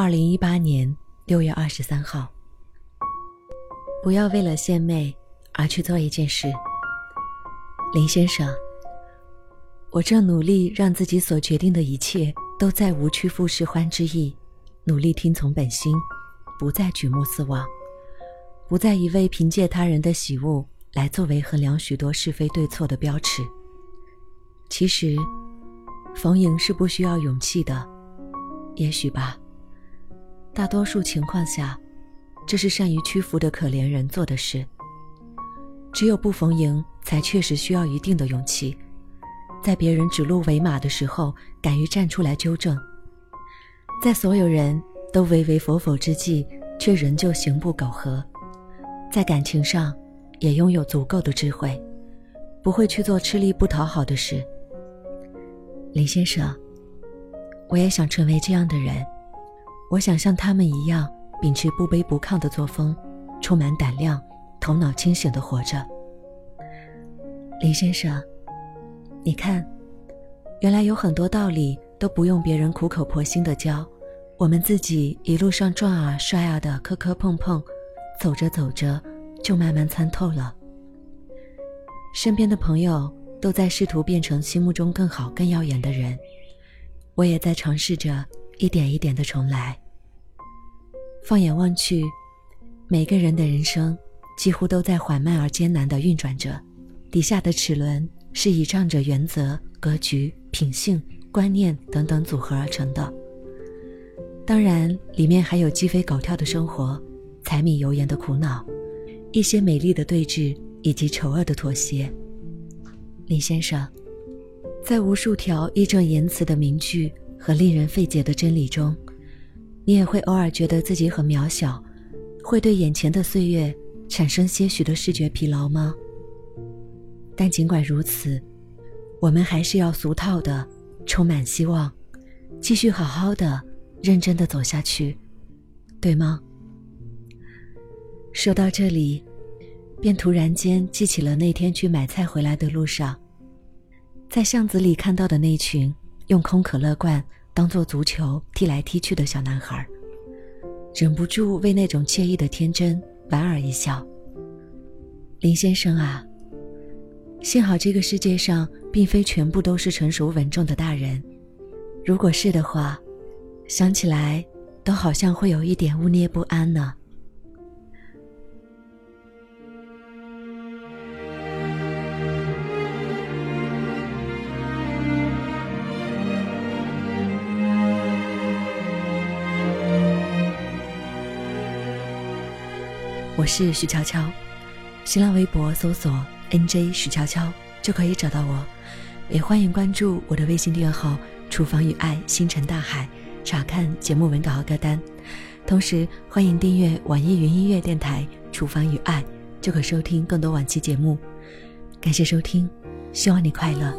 二零一八年六月二十三号。不要为了献媚而去做一件事，林先生。我正努力让自己所决定的一切都再无屈服是欢之意，努力听从本心，不再举目四望，不再一味凭借他人的喜恶来作为衡量许多是非对错的标尺。其实，逢迎是不需要勇气的，也许吧。大多数情况下，这是善于屈服的可怜人做的事。只有不逢迎，才确实需要一定的勇气，在别人指鹿为马的时候，敢于站出来纠正；在所有人都唯唯否否之际，却仍旧行不苟合；在感情上，也拥有足够的智慧，不会去做吃力不讨好的事。林先生，我也想成为这样的人。我想像他们一样，秉持不卑不亢的作风，充满胆量，头脑清醒的活着。林先生，你看，原来有很多道理都不用别人苦口婆心的教，我们自己一路上撞啊摔啊的磕磕碰碰，走着走着就慢慢参透了。身边的朋友。都在试图变成心目中更好、更耀眼的人，我也在尝试着一点一点的重来。放眼望去，每个人的人生几乎都在缓慢而艰难的运转着，底下的齿轮是倚仗着原则、格局、品性、观念等等组合而成的。当然，里面还有鸡飞狗跳的生活、柴米油盐的苦恼、一些美丽的对峙以及丑恶的妥协。李先生，在无数条义正言辞的名句和令人费解的真理中，你也会偶尔觉得自己很渺小，会对眼前的岁月产生些许的视觉疲劳吗？但尽管如此，我们还是要俗套的、充满希望，继续好好的、认真的走下去，对吗？说到这里。便突然间记起了那天去买菜回来的路上，在巷子里看到的那群用空可乐罐当做足球踢来踢去的小男孩，忍不住为那种惬意的天真莞尔一笑。林先生啊，幸好这个世界上并非全部都是成熟稳重的大人，如果是的话，想起来都好像会有一点污捏不安呢。我是徐悄悄，新浪微博搜索 “nj 徐悄悄”就可以找到我，也欢迎关注我的微信订阅号“厨房与爱星辰大海”，查看节目文稿和歌单。同时，欢迎订阅网易云音乐电台“厨房与爱”，就可收听更多往期节目。感谢收听，希望你快乐。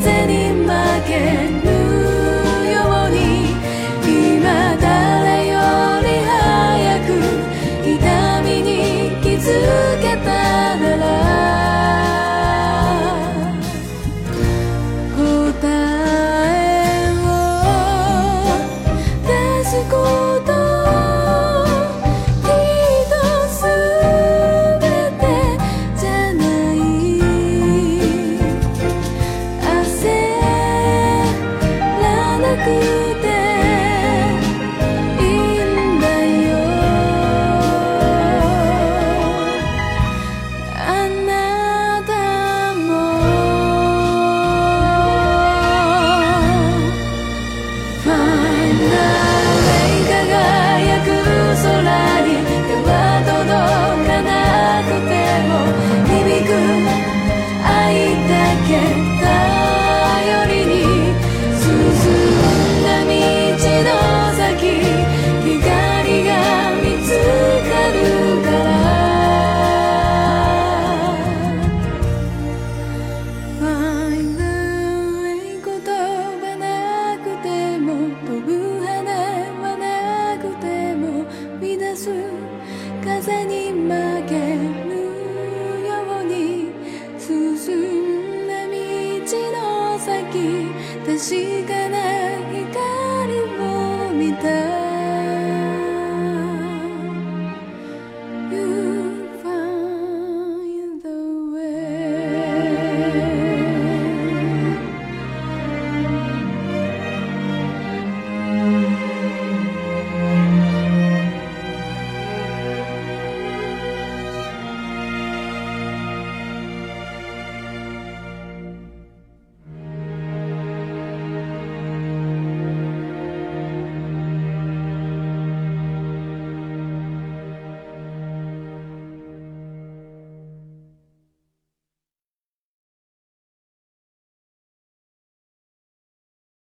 風に負け確かな光を見た